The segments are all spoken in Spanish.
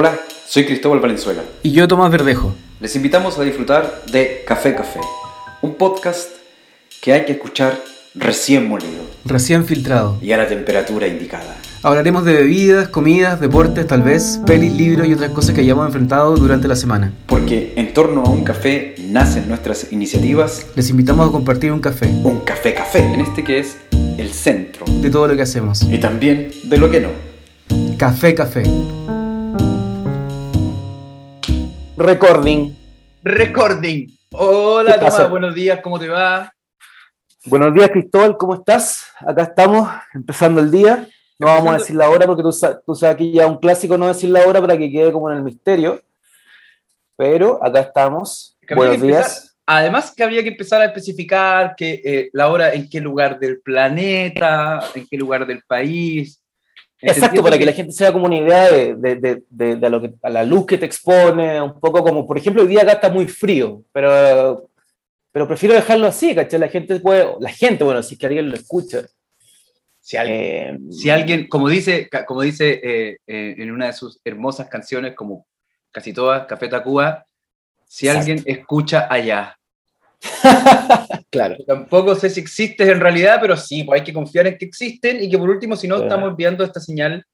Hola, soy Cristóbal Valenzuela. Y yo, Tomás Verdejo. Les invitamos a disfrutar de Café Café, un podcast que hay que escuchar recién molido Recién filtrado. y a la temperatura indicada. Hablaremos de bebidas, comidas, deportes, tal vez, pelis, libros y otras cosas que hayamos enfrentado durante la semana. Porque en torno a un café nacen nuestras iniciativas, Les invitamos a compartir un café un café café, en este que es el centro, de todo lo que hacemos. y también de lo que no. Café, café. Recording. Recording. Hola, buenos días, ¿cómo te va? Buenos días, Cristóbal, ¿cómo estás? Acá estamos, empezando el día. No vamos a decir la hora porque tú, tú sabes que ya es un clásico no decir la hora para que quede como en el misterio. Pero acá estamos. Que Buenos días. Además que habría que empezar a especificar que, eh, la hora en qué lugar del planeta, en qué lugar del país. Exacto, para que la gente se como una idea de, de- de- de- de a, lo que, a la luz que te expone, un poco como, por ejemplo, hoy día acá está muy frío, pero, pero prefiero dejarlo así, ¿cachai? La gente puede, la gente, bueno, si es que alguien lo escucha. Si alguien, eh, si alguien como dice, como dice eh, eh, en una de sus hermosas canciones, como casi todas, Café Tacuba, si Exacto. alguien escucha allá. claro. Tampoco sé si existes en realidad, pero sí, pues hay que confiar en que existen y que por último, si no, estamos enviando esta señal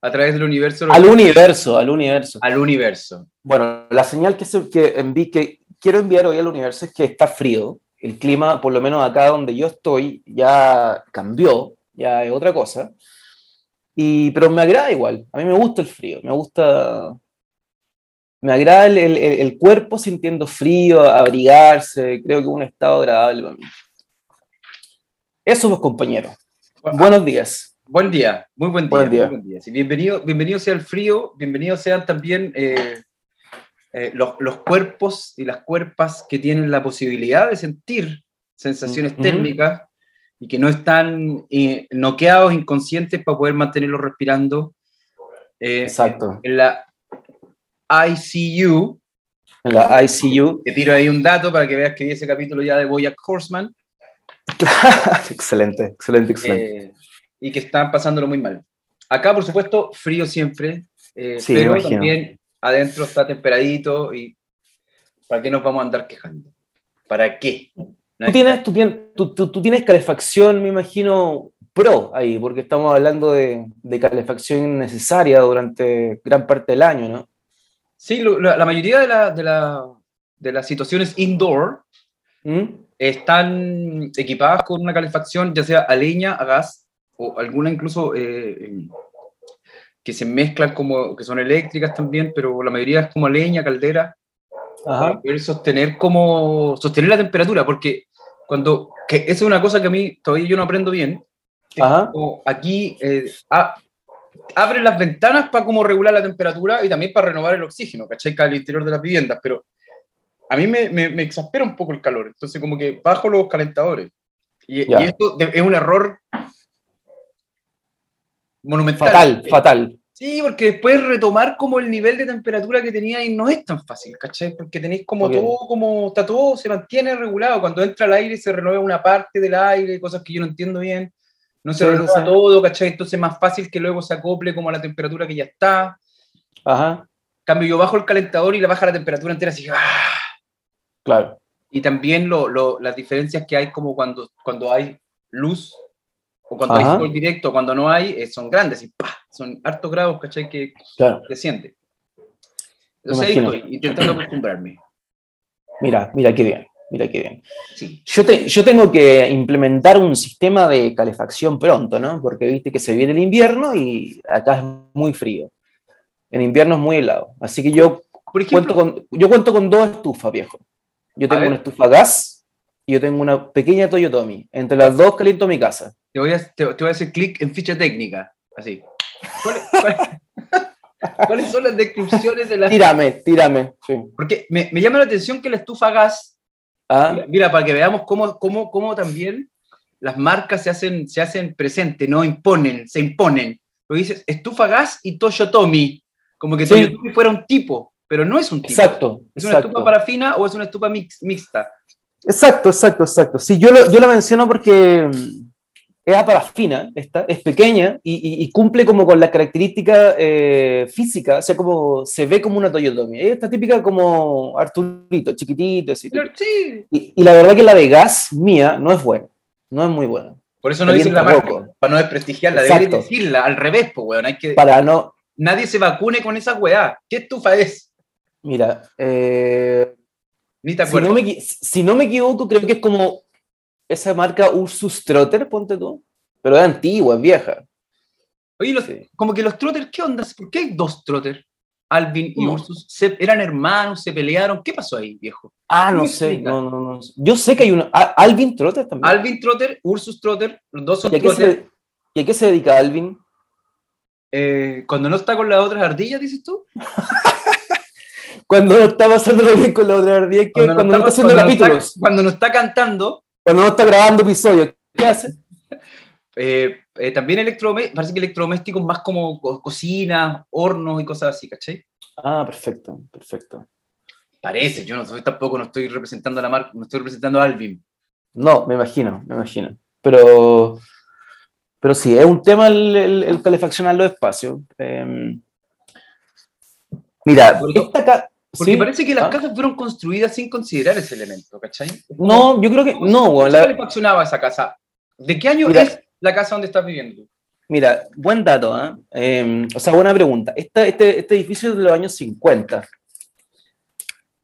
a través del universo Al universo, al universo. al universo. Bueno, la señal que, se- que, envi- que quiero enviar hoy al universo es que está frío. El clima, por lo menos acá donde yo estoy, ya cambió, ya es otra cosa. Y, pero me agrada igual. A mí me gusta el frío, me gusta. Me agrada el, el- el cuerpo sintiendo frío, abrigarse. Creo que es un estado agradable para mí. Eso, pues, compañeros. Buenos días. Buen día, muy buen día. Buen día. buen día. Sí, bienvenido, bienvenido sea el frío, bienvenidos sean también eh, eh, los, los cuerpos y las cuerpas que tienen la posibilidad de sentir sensaciones térmicas y que no están eh, noqueados, inconscientes para poder mantenerlos respirando. Exacto. En la ICU, En la ICU. te tiro ahí un dato para que veas que vi ese capítulo ya de Boyack Horseman. excelente, excelente, excelente. eh, y que están pasándolo muy mal. Acá, por supuesto, frío siempre, eh, Sí, pero imagino. también adentro está temperadito y ¿para qué nos vamos a andar quejando? ¿Para qué? No Tú tienes, tú, tienes, tú, tú- tú tienes calefacción, me imagino, pro ahí, porque estamos hablando de, de calefacción necesaria durante gran parte del año, ¿no? Sí, lo- la, la mayoría de, la- de la- de las situaciones indoor ¿Mm? están equipadas con una calefacción, ya sea a leña, a gas, o alguna incluso eh, que se mezclan como, que son eléctricas también, pero la mayoría es como a leña, caldera, para Ajá. poder sostener como sostener la temperatura, porque cuando que esa es una cosa que a mí todavía yo no aprendo bien. Ajá. como aquí eh, a- abren las ventanas para como regular la temperatura y también para renovar el oxígeno, ¿cachai? Al interior de las viviendas, pero a mí me, me, me exaspera un poco el calor, entonces como que bajo los calentadores. Y, y esto es un error monumental. Fatal, fatal. Sí, porque después retomar como el nivel de temperatura que tenía y no es tan fácil, ¿cachai? Porque tenéis como Ok. todo, como está todo, se mantiene regulado. Cuando entra el aire se renueva una parte del aire, cosas que yo no entiendo bien. No se renueva todo, ¿cachai? Entonces es más fácil que luego se acople como a la temperatura que ya está. Ajá, Cambio, yo bajo el calentador y la baja la temperatura entera, así ¡ah! claro. Y también lo, lo- las diferencias que hay como cuando, cuando hay luz o cuando Ajá. hay sol directo, cuando no hay, eh, son grandes y ¡pah! son hartos grados, ¿cachai? Que Claro. se siente. Entonces ahí estoy, intentando acostumbrarme. Mira, mira qué bien, mira qué bien. Sí. Yo, te- yo tengo que implementar un sistema de calefacción pronto, ¿no? Porque viste que se viene el invierno y acá es muy frío. En invierno es muy helado. Así que yo Por ejemplo, cuento con, yo cuento con dos estufas, viejo. Yo tengo una estufa gas y yo tengo una pequeña Toyotomi. Entre las dos caliento mi casa. te voy a, te, te voy a hacer clic en ficha técnica. Así. ¿Cuáles, cuáles- cuáles son las descripciones de las... Tírame, tírame. Sí. Porque me, me llama la atención que la estufa a gas, Ah, mira, mira, para que veamos cómo, cómo, cómo también las marcas se hacen, se hacen presentes, no imponen, se imponen. Lo dices estufa gas y Toyotomi, como que Sí. Toyotomi fuera un tipo, pero no es un tipo. exacto. ¿Es una estufa parafina o es una estufa mix- mixta? Exacto, exacto, exacto. Sí, yo lo, yo lo menciono porque es a parafina, esta, es pequeña y, y- y cumple como con la característica eh, física, o sea, como se ve como una Toyotomi. Es esta típica como Arturito, chiquitito, así. Pero sí. Y, y la verdad que la de gas mía no es buena, no es muy buena. Por eso no dicen la marca, para no desprestigiarla. Exacto. Deberían decirla al revés, pues, weón. Hay que... Para no, Nadie se vacune con esa weá. ¿Qué estufa es? mira, eh, Ni te si, acuerdas. no me, equi- si no me equivoco, creo que es como esa marca Ursus Trotter, ponte tú, pero es antigua, es vieja. Oye, los- Sí. como que los trotters, ¿qué onda? ¿Por qué hay dos trotters? Alvin y No. Ursus. ¿Se- ¿Eran hermanos? ¿Se pelearon? ¿Qué pasó ahí, viejo? Ah, no sé, no, no, no. Yo sé que hay una. ah, Alvin Trotter también. Alvin Trotter, Ursus Trotter, los dos son ¿Y trotters. se, ¿Y a qué se dedica Alvin? Eh, cuando no está con las otras ardillas, dices tú. Cuando no está pasándolo bien con la otra ardilla, que cuando, no está haciendo cuando capítulos, cuando no está cantando, cuando no está grabando episodios, ¿qué hace? eh, eh, también electrodomésticos, parece que electrodomésticos más como co- cocina, hornos y cosas así, ¿cachai? Ah, perfecto, perfecto. Parece, yo no soy tampoco, no estoy representando a la marca, no estoy representando a Alvin. No, me imagino, me imagino. Pero, pero sí, es un tema el, el, el calefaccionar los espacios. Eh, mira, esta Porque sí, parece que las ah, casas fueron construidas sin considerar ese elemento, ¿cachai? No, yo creo que ¿Cómo no, cómo la- calefaccionaba esa casa? ¿De qué año Mira. es la casa donde estás viviendo tú? Mira, buen dato, ¿ah? Eh, o sea, buena pregunta. Esta- este, este edificio es de los años 50.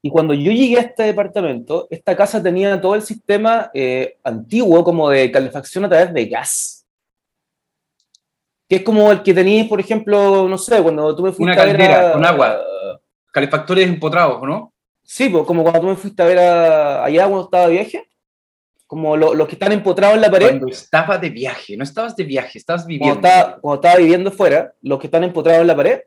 Y cuando yo llegué a este departamento, esta casa tenía todo el sistema eh, antiguo como de calefacción a través de gas. Que es como el que tenías, por ejemplo, no sé, cuando tú me fuiste Una a ver caldera a- con agua. Calefactores empotrados, ¿o no? Sí, pues, como cuando tú me fuiste a ver a- allá cuando estaba de viaje. Como lo- los que están empotrados en la pared. Cuando estabas de viaje, no estabas de viaje, estabas cuando viviendo. estaba, cuando estaba viviendo fuera, los que están empotrados en la pared,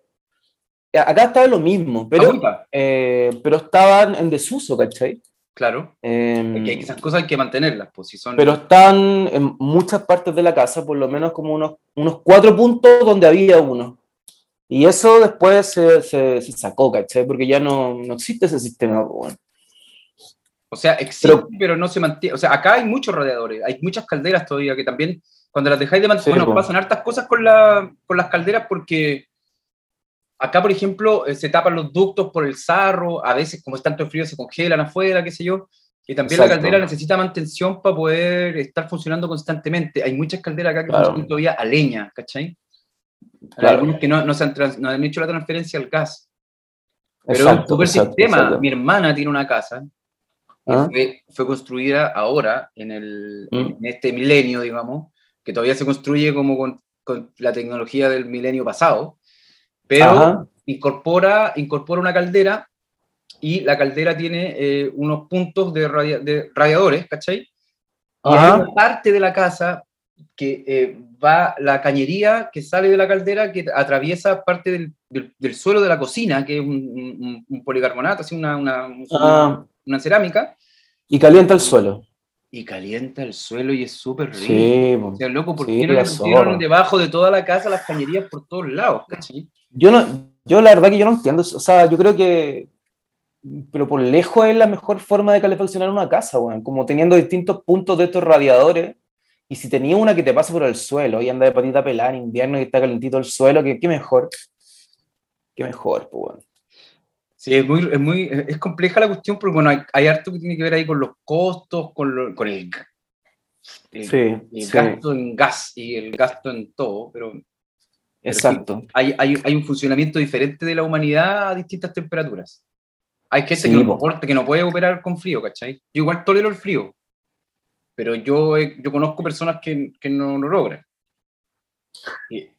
acá estaba lo mismo, pero, eh, pero estaban en desuso, ¿cachai? claro. Eh, Porque esas cosas hay que mantenerlas, pues si son. pero están en muchas partes de la casa, por lo menos como unos, unos cuatro puntos donde había uno. Y eso después se, se- se sacó, ¿cachai? Porque ya no, no existe ese sistema. bueno. O sea, existe, pero, no se mantiene. O sea, acá hay muchos radiadores, hay muchas calderas todavía que también, cuando las dejáis de mantener, Sí, bueno, pasan hartas cosas con, la, con las calderas porque acá, por ejemplo, eh, se tapan los ductos por el sarro, a veces, como es tanto frío, se congelan afuera, qué sé yo. Y también la Exacto. caldera necesita mantención para poder estar funcionando constantemente. Hay muchas calderas acá que Claro. funcionan todavía a leña, ¿cachai? Hay algunas que no, no, se han trans- no han hecho la transferencia al gas. Pero es un Exacto, super exacto, sistema. exacto. Mi hermana tiene una casa que ¿Ah? fue, fue construida ahora, en, el, Mm. en este milenio, digamos, que todavía se construye como con, con la tecnología del milenio pasado, pero Ajá. incorpora, incorpora una caldera y la caldera tiene eh, unos puntos de, radia- de radiadores, ¿cachai? Y hay una parte de la casa que eh, va la cañería que sale de la caldera que atraviesa parte del, del- del suelo de la cocina, que es un, un- un policarbonato, así una, una, Ah, una cerámica, y calienta el suelo. y calienta el suelo y es súper rico. Sí. O sea, loco, ¿por Sí, qué no le pusieron debajo de toda la casa las cañerías por todos lados? ¿cachai? Yo no, yo la verdad que yo no entiendo, o sea, yo creo que, pero por lejos es la mejor forma de calefaccionar una casa, weón, como teniendo distintos puntos de estos radiadores, y si tenía una que te pasa por el suelo y anda de patita pelada en invierno y está calentito el suelo, que qué mejor, qué mejor, pues, weón. Sí, es muy, es muy, es compleja la cuestión porque, bueno, hay, hay harto que tiene que ver ahí con los costos, con, lo- con el, el, Sí, el sí, gasto en gas y el gasto en todo, pero exacto. hay, hay, hay un funcionamiento diferente de la humanidad a distintas temperaturas. Hay gente Sí, que, no, que no puede operar con frío, ¿cachai? Yo igual tolero el frío, pero yo, yo conozco personas que, que no lo logran.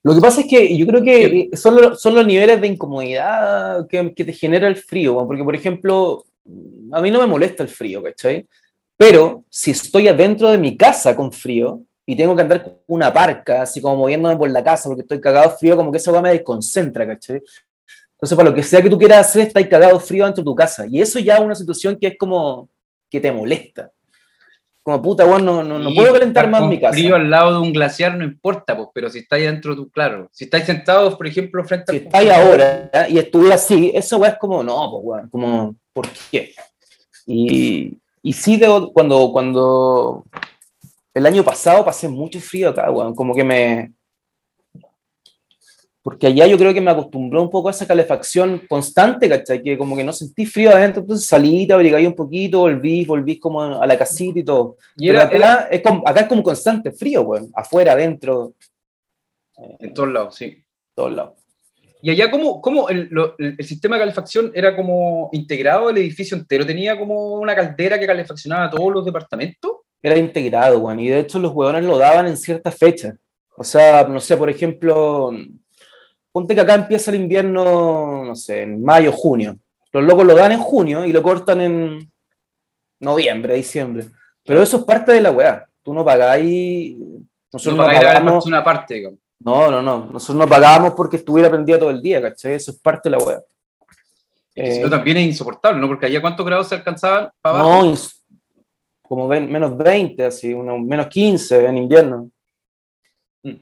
Lo que pasa es que yo creo que son, los- son los niveles de incomodidad que, que te genera el frío, porque por ejemplo, a mí no me molesta el frío, ¿cachai? Pero si estoy adentro de mi casa con frío y tengo que andar con una parca, así como moviéndome por la casa porque estoy cagado frío, como que weá me desconcentra, ¿cachai? Entonces, para lo que sea que tú quieras hacer, estás cagado frío dentro de tu casa. Y eso ya es una situación que es como que te molesta. Como puta, weón, no, no, no puedo calentar más mi casa. frío al lado de un glaciar no importa, pues, pero si estáis dentro, tú, claro. Si estáis sentados, por ejemplo, frente si al estáis ahora ¿ya? y estuviera así, eso weá es como, no, pues weón, como, ¿por qué? Y, y sí, debo- cuando, cuando, el año pasado pasé mucho frío acá, weón. Como que me. Porque allá yo creo que me acostumbró un poco a esa calefacción constante, ¿cachai? Que como que no sentí frío adentro, entonces salí, te abrigué un poquito, volví, volví como a la casita y todo. Y Pero era, acá, era es como, acá es como constante frío, weón. Afuera, adentro, en todos lados, sí. todos lados. Y allá, ¿cómo, cómo el, lo- el- sistema de calefacción era como integrado el edificio entero? ¿Tenía como una caldera que calefaccionaba todos los departamentos? Era integrado, weón. Y de hecho los huevones lo daban en ciertas fechas. O sea, no sé, por ejemplo, ponte que acá empieza el invierno, no sé, en mayo, junio. Los locos lo dan en junio y lo cortan en noviembre, diciembre. Pero eso es parte de la weá. Tú no pagáis. Nosotros No, no, pagamos. una parte, digamos. No, no, no. Nosotros no pagábamos porque estuviera prendido todo el día, ¿cachai? Eso es parte de la weá. Eh, también es insoportable, ¿no? Porque allá cuántos grados se alcanzaban para abajo. No, como ven- menos 20, así, unos menos 15 en invierno. Mm.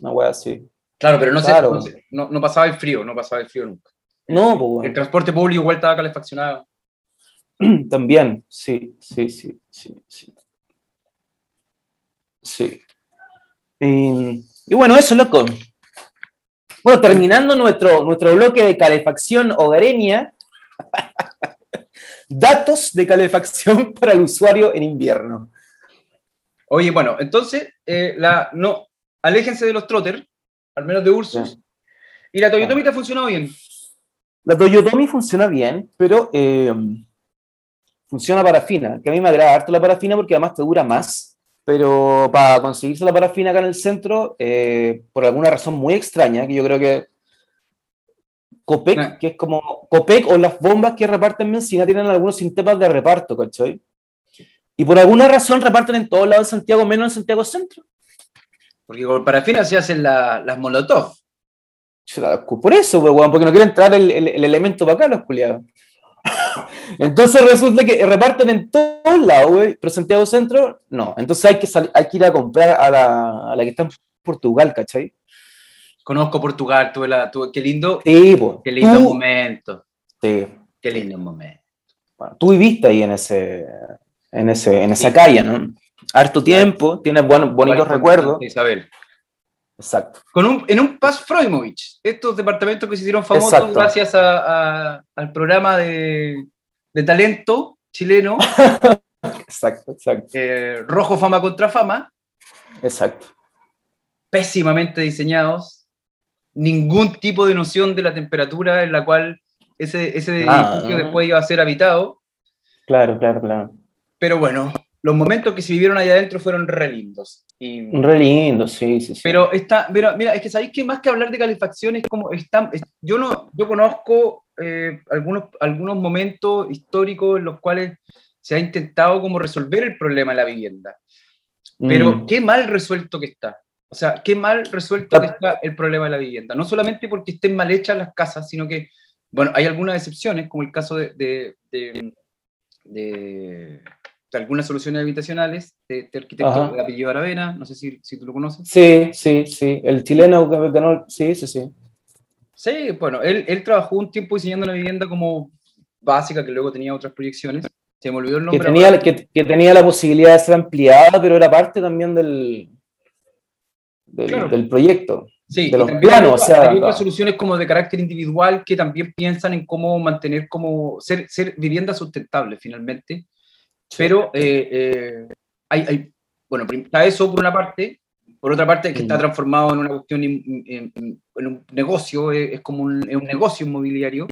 Una wea así. Claro, pero no, Claro. no, sé, no- no pasaba el frío, no pasaba el frío nunca. No, pues El bueno, transporte público igual estaba calefaccionado. también, sí, sí, sí, sí, sí. Sí. Y, y bueno, eso, loco. Bueno, terminando nuestro, nuestro bloque de calefacción hogareña, datos de calefacción para el usuario en invierno. Oye, bueno, entonces, eh, la, no, aléjense de los trotter, al menos de Ursus. Ya. Y la Toyotomi te ha funcionado bien. La Toyotomi funciona bien, pero eh, funciona parafina, que a mí me agrada harto la parafina porque además te dura más, pero para conseguirse la parafina acá en el centro, eh, por alguna razón muy extraña, que yo creo que Copec, Ah. que es como Copec o las bombas que reparten benzina tienen algunos sistemas de reparto, ¿cachai? Y por alguna razón reparten en todos lados de Santiago, menos en Santiago Centro. Porque con parafina se hacen la- las molotov. Por eso, pues, weón, porque no quiere entrar el, el- el elemento para acá, los culiados. Entonces resulta que reparten en todos lados, güey, pero Santiago Centro, no. Entonces hay que, hay que ir a comprar a la, a la que está en Portugal, ¿cachai? Conozco Portugal, tuve la, tuve, qué lindo, Sí, pues. qué lindo Tú, momento. sí, Qué lindo momento. bueno, tú viviste ahí en, ese, en, ese, en esa calle, ¿no? Harto tiempo, tienes buenos, bonitos recuerdos. Isabel. Exacto. Con un, en un Paz Freumovich, estos departamentos que se hicieron famosos Exacto. gracias a- a- al programa de, de talento chileno, Exacto, exacto, eh, Rojo Fama contra Fama, exacto. pésimamente diseñados, ningún tipo de noción de la temperatura en la cual ese, ese Ah. edificio después iba a ser habitado, Claro, claro, claro. pero bueno, los momentos que se vivieron allá adentro fueron re lindos. Y, Re lindo, sí, sí, sí. Pero está, pero mira, es que sabéis que más que hablar de calefacción es como está, es- yo no, yo conozco eh, algunos, algunos momentos históricos en los cuales se ha intentado como resolver el problema de la vivienda. Pero Mm. qué mal resuelto que está. O sea, qué mal resuelto que está el problema de la vivienda. No solamente porque estén mal hechas las casas, sino que, bueno, hay algunas excepciones, como el caso de, de- de- de algunas soluciones habitacionales de este arquitecto de apellido Aravena, no sé si, si tú lo conoces. Sí, sí, sí. El chileno que ganó, sí, sí, sí. Sí, bueno, él, él trabajó un tiempo diseñando una vivienda como básica, que luego tenía otras proyecciones. Se me olvidó el Que nombre. tenía, ahora. que, que tenía la posibilidad de ser ampliada, pero era parte también del, del, Claro. del proyecto. Sí, de los planos, hay o sea, hay otras soluciones como de carácter individual que también piensan en cómo mantener como ser, ser vivienda sustentable finalmente. Pero eh, eh, hay, hay- bueno, está eso por una parte, por otra parte que está Mm. transformado en una cuestión, in- in- en un negocio, eh, es como un, es un negocio inmobiliario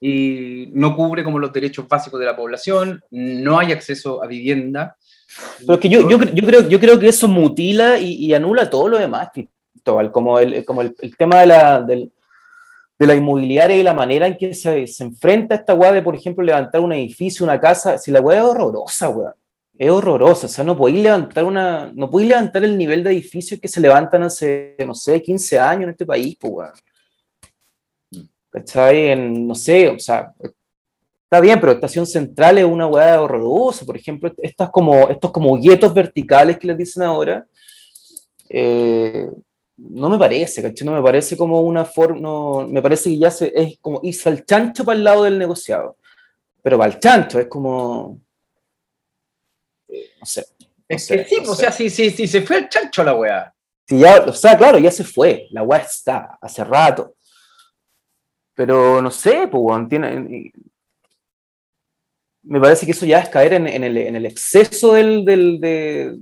y no cubre como los derechos básicos de la población, no hay acceso a vivienda. Pero es que yo, yo, yo, creo, yo creo que eso mutila y, y anula todo lo demás, Cristóbal, como el, como el, el tema de la, del- de la inmobiliaria y la manera en que se, se enfrenta esta weá de, por ejemplo, levantar un edificio, una casa. Si la weá es horrorosa, weá. Es horrorosa. O sea, no podéis levantar una. No podéis levantar el nivel de edificios que se levantan hace, no sé, 15 años en este país, pues, weá. ¿Cachai? En, no sé, o sea, Está bien, pero Estación Central es una hueá horrorosa. Por ejemplo, estas como, estos como guetos verticales que les dicen ahora, eh, no me parece, ¿cachai? No me parece como una forma, no, me parece que ya se, es como irse al chancho para el lado del negociado. Pero para el chancho es como, eh, no sé. Es sé, que sí, no o sé. sea, sí, sí, sí, se fue el chancho la weá. Sí, ya, o sea, claro, ya se fue. La weá está, hace rato. Pero no sé, pues, weón, tiene. Me parece que eso ya es caer en, en el, en el exceso del, del, de-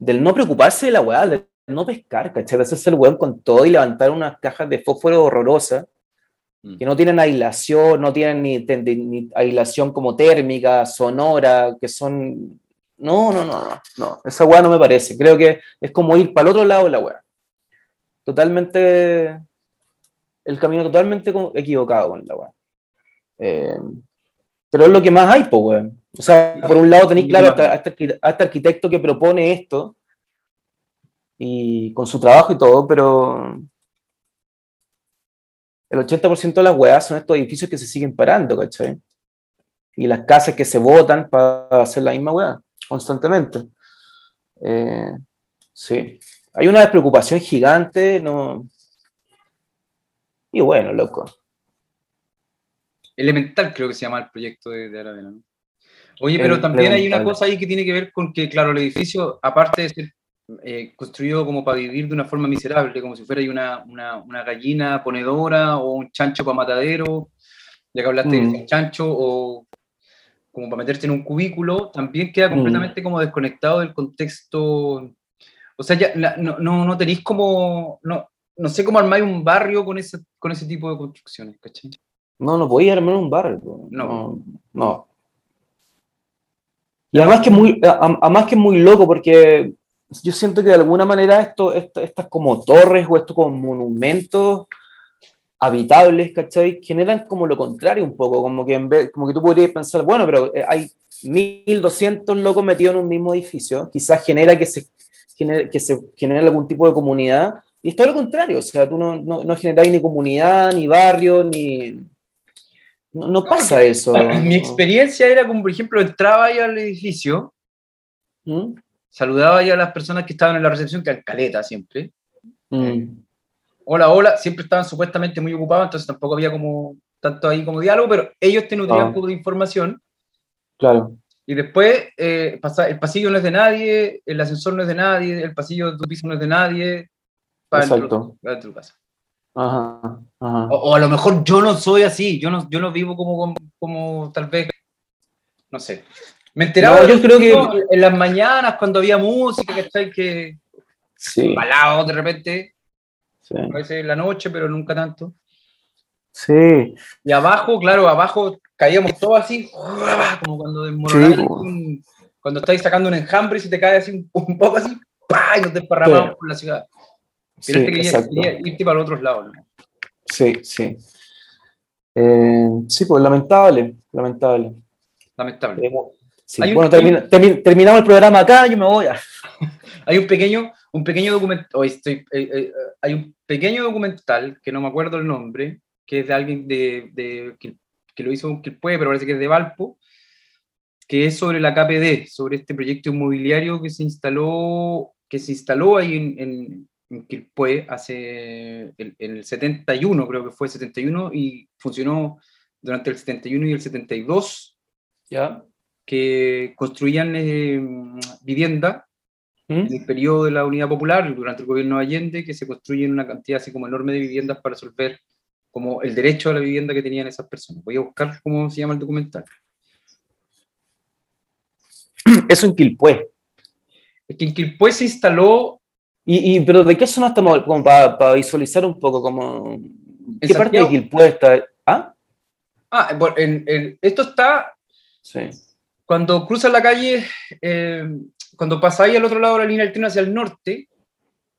del no preocuparse de la weá, del no pescar, ¿cachai? De hacerse el weón con todo y levantar unas cajas de fósforo horrorosas que no tienen aislación, no tienen ni, de- ni aislación como térmica, sonora, que son... No, no, no, no, no, esa weá no me parece. Creo que es como ir para el otro lado de la weá. Totalmente... El camino totalmente equivocado con la weá. Eh, pero es lo que más hay, pues, weón. O sea, por un lado tenéis claro a este, a este este arquitecto que propone esto, y con su trabajo y todo, pero el 80% de las weas son estos edificios que se siguen parando, ¿cachai? Y las casas que se botan para hacer la misma wea, constantemente. Eh, sí. Hay una despreocupación gigante, no. Y bueno, loco. Elemental creo que se llama el proyecto de, de Aravena, ¿no? Oye, pero también hay una cosa ahí que tiene que ver con que, claro, el edificio, aparte de ser eh, construido como para vivir de una forma miserable, como si fuera una, una, una gallina ponedora o un chancho para matadero, ya que hablaste Mm. de chancho, o como para meterte en un cubículo, también queda Mm. completamente como desconectado del contexto. O sea, ya la- no, no, no tenéis como, no, no sé cómo armáis un barrio con ese, con ese tipo de construcciones, ¿cachai? No, no podía armar un bar. po. No. no. no. Y además que, muy, además que es muy loco porque yo siento que de alguna manera esto, esto- estas como torres o estos como monumentos habitables, ¿cachai? Generan como lo contrario un poco, como que, en vez, como que tú podrías pensar, bueno, pero eh, hay 1200 locos metidos en un mismo edificio, quizás genera que se que se genere algún tipo de comunidad, y es todo lo contrario, o sea, tú no, no, no generáis ni comunidad, ni barrio, ni... No, no pasa eso. Mi experiencia era como, por ejemplo, entraba ahí al edificio, ¿Mm? saludaba ahí a las personas que estaban en la recepción, que caleta siempre. Mm. Hola, hola, siempre estaban supuestamente muy ocupados, entonces tampoco había como tanto ahí como diálogo, pero ellos te nutrían Ah. un poco de información. Claro. Y después, eh, pasa- el pasillo no es de nadie, el ascensor no es de nadie, el pasillo de tu piso no es de nadie. para dentro- Exacto. para dentro de tu casa. Ajá, ajá. O, o a lo mejor yo no soy así, yo no, yo no vivo como, como, como tal vez, no sé. Me enteraba No, yo creo que- en las mañanas cuando había música, ¿cachai? Que Sí, balado de repente, sí. a veces en la noche, pero nunca tanto. Sí, Y abajo, claro, abajo caíamos todos así, como cuando desmoronáis Sí, cuando estáis sacando un enjambre y se te cae así un, poco así, ¡pah! y nos desparramamos por la ciudad. Sí, Pero este quería, irte para otros lados. ¿no? Sí, sí. Eh, sí, pues lamentable, lamentable. Lamentable. Eh, sí, un- bueno, termina- termi- terminamos el programa acá, yo me voy. a- Hay un pequeño, un pequeño documental, estoy, eh, eh, hay un pequeño documental que no me acuerdo el nombre, que es de alguien de, de- que, que lo hizo que puede, pero parece que es de Valpo, que es sobre la KPD, sobre este proyecto inmobiliario que se instaló, que se instaló ahí en, en, en Quilpué hace en, en el 71, creo que fue 71, y funcionó durante el 71 y el 72, ¿Ya? que construían eh, vivienda ¿Mm? en el periodo de la Unidad Popular, durante el gobierno de Allende, que se construyen una cantidad así como enorme de viviendas para resolver como el derecho a la vivienda que tenían esas personas. Voy a buscar cómo se llama el documental. Eso en Quilpué. Es que en Quilpué se instaló, Y, y, pero ¿de qué zona estamos? Como para visualizar un poco, como... ¿Qué parte de Santiago. Quilpué está? ¿Ah? ah, bueno, en- en- esto está Sí. cuando cruzas la calle, eh, cuando pasáis al otro lado de la línea del tren hacia el norte,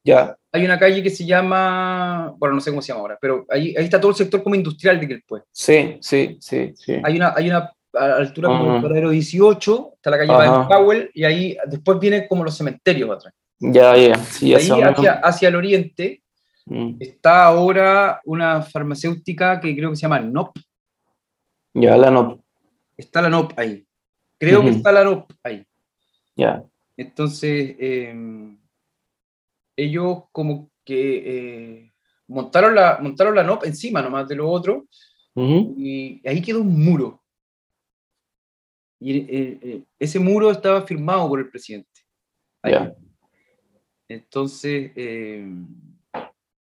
Ya. hay una calle que se llama, bueno, no sé cómo se llama ahora, pero ahí, ahí está todo el sector como industrial de Quilpué. Sí, sí, sí, sí. hay una, hay una altura como el paradero 18, está la calle Ajá. Baden Powell, y ahí después vienen como los cementerios atrás. Ya, ya. Sí, hacia, hacia el oriente Mm. está ahora una farmacéutica que creo que se llama NOP. Ya, la no. Está la NOP ahí. Creo que está la NOP ahí. Ya. Entonces, eh, ellos como que eh, montaron, la, montaron la NOP encima nomás de lo otro, y ahí quedó un muro. Y eh, eh, ese muro estaba firmado por el presidente. Ahí. Entonces, eh,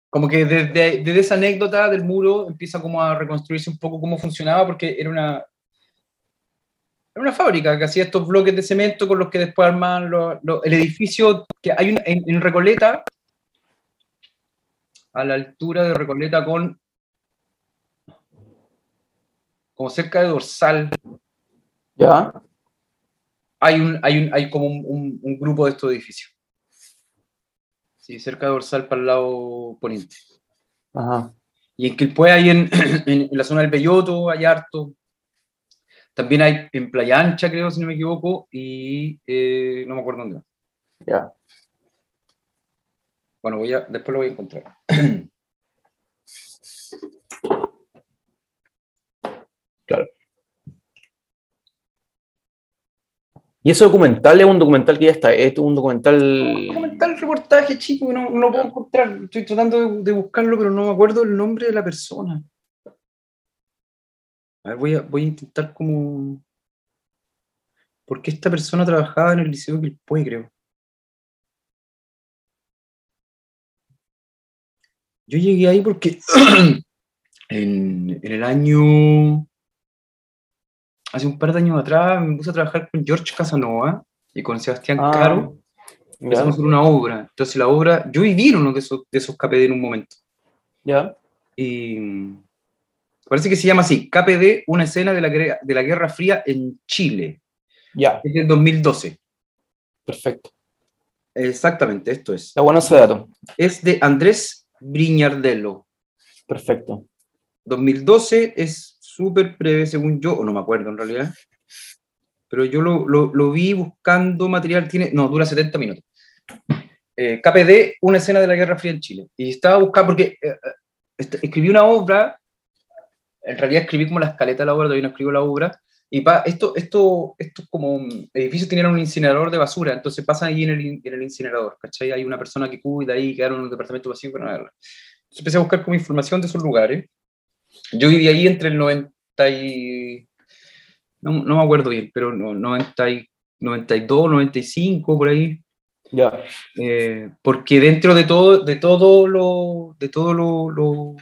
como que desde, desde esa anécdota del muro empieza como a reconstruirse un poco cómo funcionaba, porque era una, era una fábrica que hacía estos bloques de cemento con los que después armaban lo- lo- el edificio que hay un- en, en Recoleta, a la altura de Recoleta con, como cerca de Dorsal, Ya. hay, un, hay, un, hay como un, un- un grupo de estos edificios. Sí, cerca de Dorsal para el lado poniente. Ajá. Y en Quilpué hay en, en la zona del Belloto, hay harto. También hay en Playa Ancha, creo, si no me equivoco, y eh, no me acuerdo dónde. Ya. Bueno, voy a, después lo voy a encontrar. ¿Y ese documental es un documental que ya está? ¿Es un documental...? Comentar el reportaje, chico, no, no puedo encontrar. Estoy tratando de, buscarlo, pero no me acuerdo el nombre de la persona. A ver, voy a, voy a intentar como... Porque esta persona trabajaba en el Liceo Quilpué, creo. Yo llegué ahí porque en, en el año... Hace un par de años atrás me puse a trabajar con George Casanova y con Sebastián Ah, Caro empezamos hacer una obra. Entonces la obra, yo viví en uno de esos, de esos KPD en un momento. Ya. Y parece que se llama así, KPD, una escena de la, de la Guerra Fría en Chile, Ya. es del 2012. Perfecto. Exactamente, esto es. Está bueno ese dato. Es de Andrés Briñardello. Perfecto. 2012 es súper breve, según yo, o no me acuerdo en realidad. Pero yo lo, lo- lo vi buscando material, tiene, no, dura 70 minutos. Eh, KPD, una escena de la Guerra Fría en Chile. Y estaba buscando, porque eh, eh, est- escribí una obra, en realidad escribí como la escaleta de la obra, todavía no escribo la obra, y pa, esto, esto, estos como edificios tenían un incinerador de basura, entonces pasan ahí en el, en el incinerador, ¿cachai? Hay una persona que cuida ahí, quedaron en un departamento vacío para verla. Entonces empecé a buscar como información de esos lugares. Yo viví ahí entre el 90 y... No, no me acuerdo bien, pero no, 90 y 92, 95, por ahí. Ya. Eh, porque dentro de todo, de todo lo, de todo lo, lo-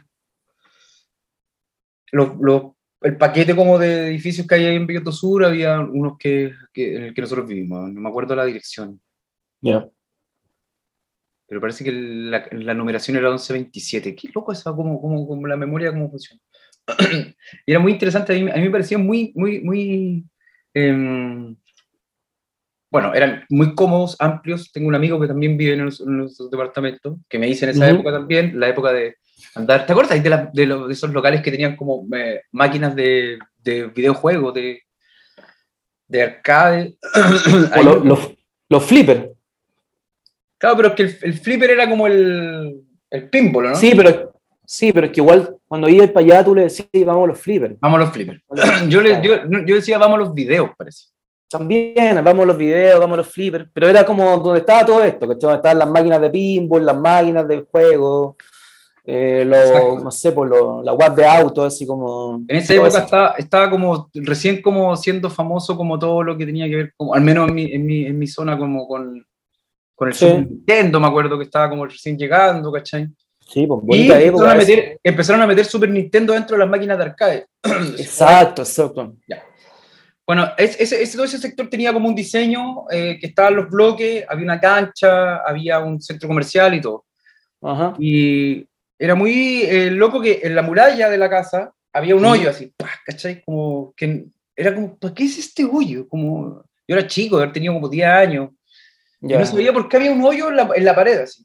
lo- lo- el paquete como de edificios que hay ahí en Belloto Sur, había unos que, que- en el que nosotros vivimos, no me acuerdo la dirección, Ya. pero parece que la, la numeración era 1127. Qué loco esa, como, como, como la memoria, cómo funciona. y era muy interesante, a mí, a mí me parecía muy, muy, muy... em, bueno, eran muy cómodos, amplios. Tengo un amigo que también vive en esos departamentos, que me dice en esa época también, la época de andar. ¿Te acuerdas de, la- de, lo- de esos locales que tenían como eh, máquinas de, de videojuegos, de, de arcade? Ahí- los, los flippers. Claro, pero es que el, el flipper era como el, el pinball, ¿no? Sí, pero, sí, pero es que igual cuando ibas para allá tú le decías, vamos a los flippers. Vamos a los flippers. Yo, le- yo, yo decía, vamos a los videos, parece. También, vamos a los videos, vamos a los flippers, pero era como donde estaba todo esto. Donde estaban las máquinas de pinball, las máquinas de juego, eh, los, no sé, por los, la web de auto, así como... En esa época estaba, estaba como recién como siendo famoso como todo lo que tenía que ver, como, al menos en mi, en mi, en mi zona como con, con el Sí. Nintendo, me acuerdo que estaba como recién llegando, ¿cachai? Sí, pues Y bonita empezaron época. a, esa. meter, empezaron a meter Super Nintendo dentro de las máquinas de arcade. Exacto, exacto. Bueno, es- ese, ese- todo ese sector tenía como un diseño eh, que estaban los bloques, había una cancha, había un centro comercial y todo. Ajá. Y era muy eh, loco que en la muralla de la casa había un hoyo así, ¡pah! ¿cachai? Como que era como, ¿para qué es este hoyo? Como, yo era chico, haber tenido como 10 años, y Ya. no sabía por qué había un hoyo en la, en la pared así.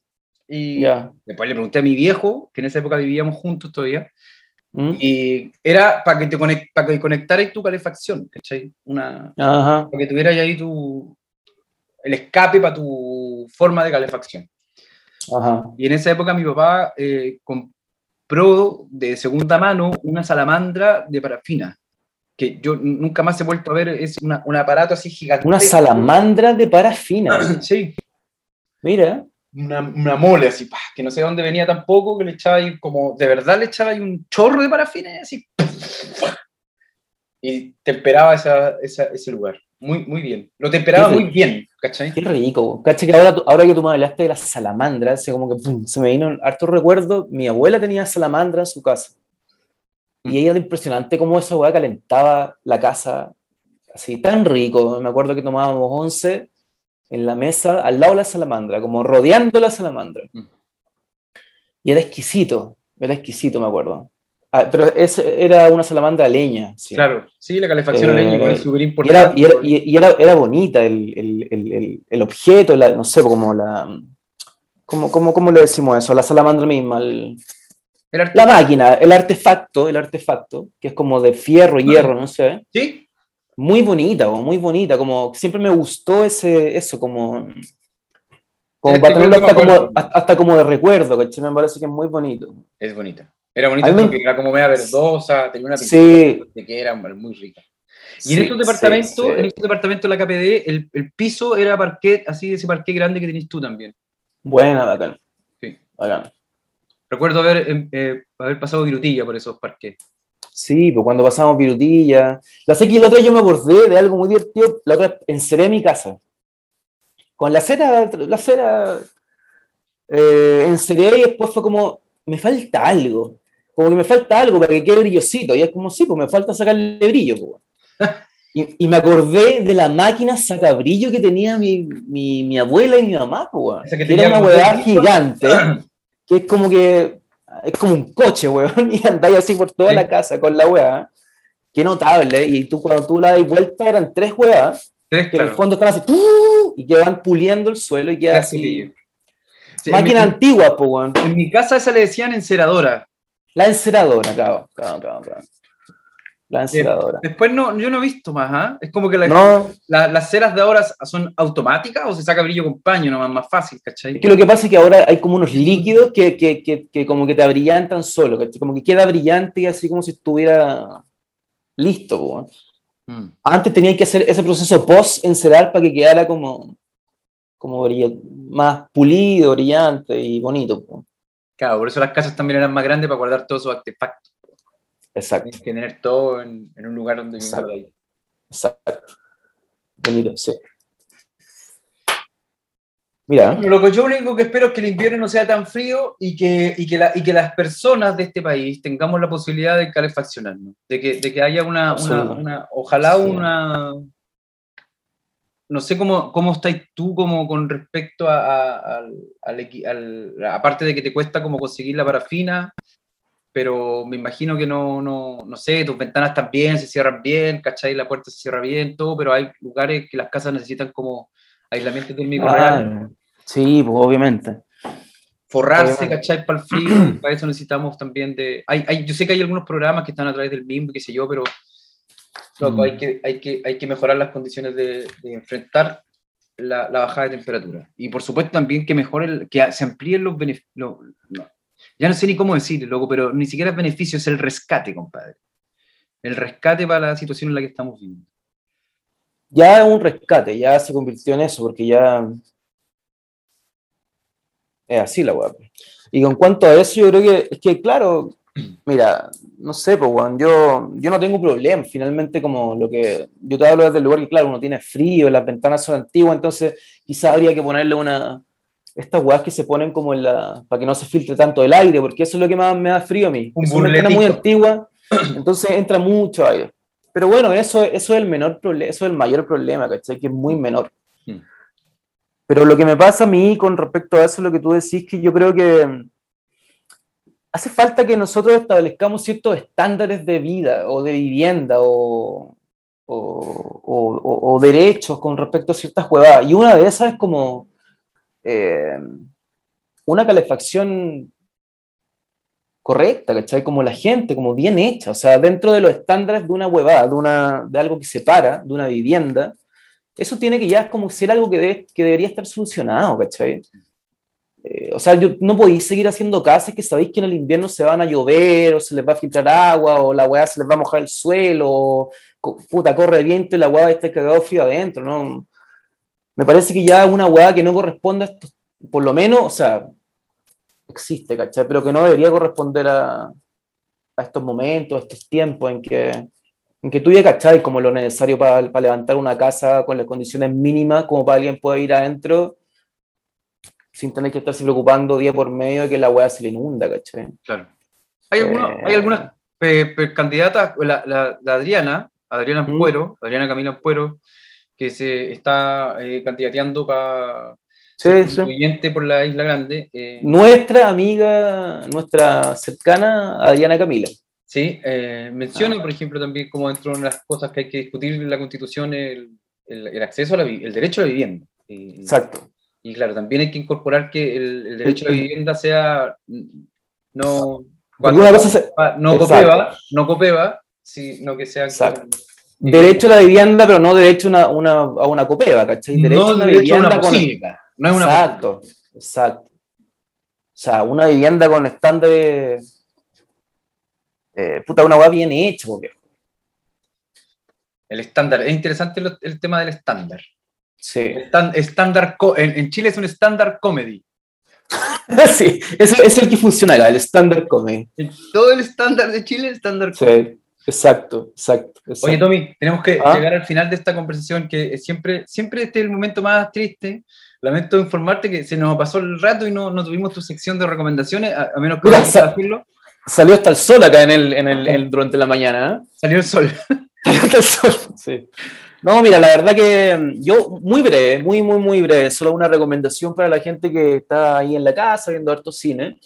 Y Ya. después le pregunté a mi viejo, que en esa época vivíamos juntos todavía, ¿Mm? y era para que te conect, para que conectaras tu calefacción, ¿cachai? Una, Ajá. para que tuvieras ahí tu, el escape para tu forma de calefacción. Ajá. Y en esa época mi papá eh, compró de segunda mano una salamandra de parafina, que yo nunca más he vuelto a ver, es una- un aparato así gigante. Una salamandra de parafina. Sí, Mira. Una, una mole así, ¡pah! que no sé de dónde venía tampoco, que le echaba ahí como, de verdad le echaba ahí un chorro de parafina y así. y temperaba esa, esa- ese lugar. Muy, muy bien. Lo temperaba muy bien, ¿cachai? Qué rico. Cacha que ahora, ahora que tú me hablaste de las salamandras, así como que pum, se me vino harto recuerdo. Mi abuela tenía salamandra en su casa. Y ella era impresionante cómo esa weá calentaba la casa así, tan rico. Me acuerdo que tomábamos once en la mesa al lado de la salamandra, como rodeando la salamandra. Mm. Y era exquisito, era exquisito, me acuerdo. Ah, pero ese era una salamandra a leña. sí. Claro, sí, la calefacción a Eh, leña igual es súper Y era, importante. y era, y- era, era bonita el, el, el, el, objeto, la- no sé, como la... ¿Cómo, cómo, cómo le decimos eso? La salamandra misma, la máquina, el artefacto, el artefacto, que es como de fierro, hierro, no sé. Sí, Muy bonita, muy bonita, como siempre me gustó ese, eso, como... Como para tenerlo hasta como, hasta como de recuerdo, ¿cachai? Me parece que es muy bonito. es bonita. Era bonita mí me- porque era como media verdosa, tenía una Sí. de que era muy rica. Y Sí, en estos departamentos, sí. en estos departamentos de la KPD, el, el piso era parquet, así ese parquet grande que tenés tú también. Buena, bacán. Sí. Bacán. Recuerdo haber, em, eh, haber pasado virutilla por esos parquets. Sí, pues cuando pasamos virutilla. La sé que la otra vez yo me acordé de algo muy divertido. La otra enceré mi casa. Con la cera, la cera, eh, enceré y después fue como, me falta algo. Como que me falta algo para que quede brillosito. Y es como, sí, pues me falta sacarle brillo. pues. Y, y me acordé de la máquina sacabrillo que tenía mi, mi, mi abuela y mi mamá. Pues, que que tenía era una tres gigante. que es como que es como un coche, weón, y andáis así por toda Sí. la casa con la weá. Qué notable, y tú cuando tú la das vuelta eran tres weas, Tres, que en el claro. fondo están así, ¡uh! y que van puliendo el suelo y queda así. Sí, en, Máquina mi, antigua, pues, weón. en mi casa esa le decían enceradora. La enceradora, claro, claro, claro. La enceradora. Después no, yo no he visto más, ¿ah? Es como que la- No, la- las ceras de ahora son automáticas o se saca brillo con paño, nomás más fácil, ¿cachai? es que lo que pasa es que ahora hay como unos líquidos que, que, que, que como que te abrillantan solo, ¿cachai? como que queda brillante y así como si estuviera listo, weón. Mm. Antes tenían que hacer ese proceso post-encerar para que quedara como, como más pulido, brillante y bonito. po. Claro, por eso las casas también eran más grandes para guardar todos sus artefactos. Exacto, Tienes que tener todo en, en un lugar donde Exacto. ahí. exacto. Bonito, sí. Mira, Bueno, Lo que yo único que espero es que el invierno no sea tan frío y que, y que, la- y que las personas de este país tengamos la posibilidad de calefaccionarnos, de que, de que haya una, una, una- ojalá Sí. una, no sé cómo, cómo estás tú como con respecto a, a- al, al al- aparte de que te cuesta como conseguir la parafina, pero me imagino que no, no, no sé, tus ventanas están bien, se cierran bien, ¿cachai? La puerta se cierra bien, todo, pero hay lugares que las casas necesitan como aislamiento térmico real ah, sí, pues obviamente. forrarse, Obviamente. ¿cachai? Para el frío, para eso necesitamos también de... Hay, hay, yo sé que hay algunos programas que están a través del MIM, qué sé yo, pero loco, Mm. hay, que, hay, que, hay que mejorar las condiciones de, de enfrentar la, la bajada de temperatura. Y por supuesto también que mejore, que se amplíen los beneficios... ya no sé ni cómo decirlo, loco, pero ni siquiera es beneficio, es el rescate, compadre. El rescate para la situación en la que estamos viviendo. Ya es un rescate, ya se convirtió en eso, porque ya es así la weá. pues. Y con cuanto a eso, yo creo que, es que claro, mira, no sé, pues, yo, yo no tengo problema, finalmente como lo que, yo te hablo desde el lugar que, claro, uno tiene frío, las ventanas son antiguas, entonces quizás habría que ponerle una, estas weas que se ponen como en la, para que no se filtre tanto el aire, porque eso es lo que más me da frío a mí. Un es una ventana muy antigua, entonces entra mucho aire. Pero bueno, eso, eso es el menor problema, eso es el mayor problema, ¿cachai? Que es muy menor. Mm. Pero lo que me pasa a mí con respecto a eso, lo que tú decís, que yo creo que hace falta que nosotros establezcamos ciertos estándares de vida o de vivienda o, o, o- o- o derechos con respecto a ciertas huevadas. Y una de esas es como eh, una calefacción correcta, ¿cachai? Como la gente, como bien hecha, o sea, dentro de los estándares de una huevada, de, una, de algo que separa, de una vivienda, eso tiene que ya como ser algo que, que debería estar solucionado, ¿cachai? Eh, o sea, yo, no podéis seguir haciendo casas que sabéis que en el invierno se van a llover, o se les va a filtrar agua, o la hueá se les va a mojar el suelo, o puta, corre el viento y la hueá está cagado frío adentro, ¿no? Me parece que ya una hueá que no corresponde a esto, por lo menos, o sea, existe, ¿cachai? Pero que no debería corresponder a, a estos momentos, a estos tiempos en que en que tú ya cacháis como lo necesario para levantar una casa con las condiciones mínimas como para alguien pueda ir adentro sin tener que estarse preocupando día por medio de que la weá se le inunda, ¿cachai? Claro. Hay, alguna- Eh. hay algunas pe- candidatas, la, la- la Adriana, Adriana Mm. Ampuero, Adriana Camila Ampuero, que se está eh, candidateando para Sí, sí. por la Isla Grande. eh, Nuestra amiga, nuestra cercana, Adriana Camila. Sí, eh, Ah. menciona, por ejemplo, también como dentro de las cosas que hay que discutir en la Constitución el, el- el acceso a la el derecho a la vivienda. Y, Exacto. y claro, también hay que incorporar que el, el derecho a la vivienda sea no, una cosa Ah, no copeva, no copeva, sino que sea Exacto. como- derecho a la vivienda, pero no derecho a una, una- a una copeva, ¿cachai? Derecho no a una derecho a una vivienda con. no es una Exacto, exacto. O sea, una vivienda con estándares. Eh, puta, una weá bien hecha, porque. el estándar. Es interesante lo- el tema del estándar. Sí. Estan- Estándar co- en, en Chile es un estándar comedy. sí, ese es el que funciona acá, el standard comedy. Todo el estándar de Chile es estándar Sí, exacto, exacto. exacto. Oye, Tommy, tenemos que Ah. llegar al final de esta conversación, que siempre, siempre este es el momento más triste. Lamento informarte que se nos pasó el rato y no, no tuvimos tu sección de recomendaciones, a, a menos que Mira, decirlo. Salió hasta el sol acá en el, en el, en- durante la mañana. ¿eh? Salió el sol. Salió hasta el sol. Sí. No, mira, la verdad que mm, yo, muy breve, muy, muy, muy breve, solo una recomendación para la gente que está ahí en la casa viendo harto cine.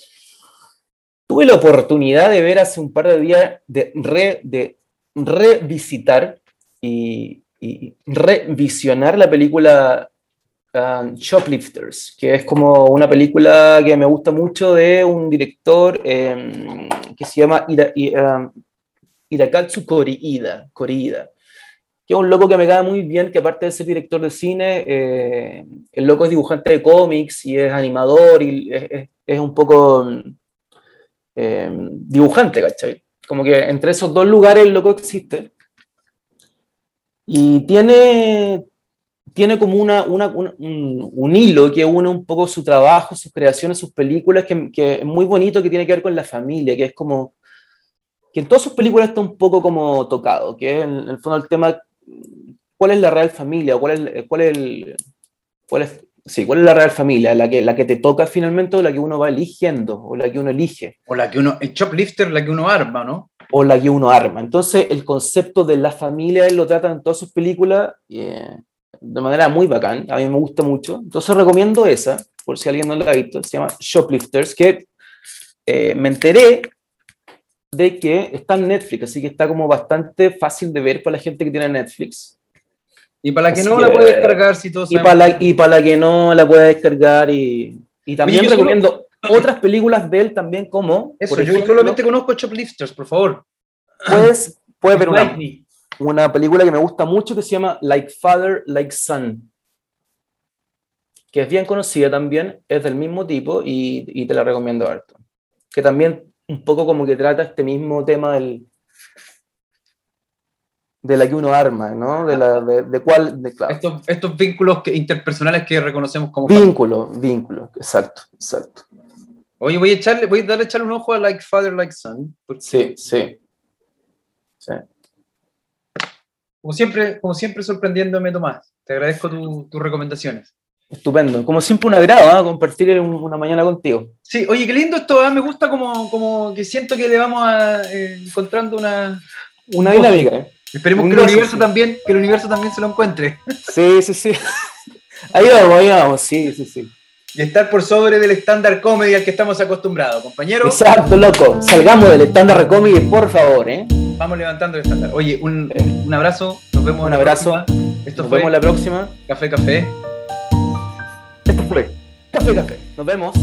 Tuve la oportunidad de ver hace un par de días, de, re- de revisitar y, revisionar la película um, Shoplifters, que es como una película que me gusta mucho de un director em, que se llama Ira- um, Hirakatsu Koriida, Koriida, que es un loco que me cae muy bien, que aparte de ser director de cine, eh, el loco es dibujante de cómics y es animador y es, un poco eh, dibujante, ¿cachai? Como que entre esos dos lugares el loco existe. Y tiene, tiene como una, una- un, hilo que une un poco su trabajo, sus creaciones, sus películas, que, que es muy bonito, que tiene que ver con la familia, que es como que en todas sus películas está un poco como tocado, que es en, el fondo el tema, ¿cuál es la real familia? ¿Cuál es, cuál el... Cuál es, sí, ¿cuál es la real familia? ¿La que, la que te toca finalmente o la que uno va eligiendo o la que uno elige? O la que uno, el shoplifter, la que uno arma, ¿no? o la que uno arma. Entonces, el concepto de la familia él lo trata en todas sus películas eh, de manera muy bacán. A mí me gusta mucho. Entonces, recomiendo esa, por si alguien no la ha visto. Se llama Shoplifters, que eh, me enteré de que está en Netflix, así que está como bastante fácil de ver para la gente que tiene Netflix. Y para la que Así no que- la puede descargar, si todos Y para la, y para la que no la pueda descargar. Y, y también yo solo- recomiendo otras películas de él también como, Eso, por yo ejemplo, solamente conozco shoplifters, por favor. puedes, puedes ver una, una película que me gusta mucho que se llama Like Father, Like Son, que es bien conocida también, es del mismo tipo y, y te la recomiendo harto. Que también un poco como que trata este mismo tema del de la que uno arma, ¿no? De, la, de, de cuál, de, claro. Estos, estos vínculos que- interpersonales que reconocemos como Vínculo, vínculo, exacto, exacto. Oye, voy a echarle, voy a darle a echarle un ojo a Like Father, Like Son. porque Sí, sí. sí. Como siempre, como siempre sorprendiéndome, Tomás. Te agradezco tu- tus recomendaciones. Estupendo. Como siempre un agrado ¿ah? compartir un- una mañana contigo. Sí, oye, qué lindo esto, ¿ah? me gusta como, como que siento que le vamos a, eh, encontrando una... Una dinámica. ¿eh? Esperemos que el universo también, que el universo también se lo encuentre. Sí, sí, sí. Ahí vamos, ahí vamos, sí, sí, sí. Y estar por sobre del estándar comedy al que estamos acostumbrados, compañeros. Exacto, loco. Salgamos del estándar comedy, por favor, ¿eh? Vamos levantando el estándar. Oye, un, un abrazo, nos vemos en Un abrazo. Esto Nos fue vemos la próxima. Café Café. Esto fue Café Café. Nos vemos.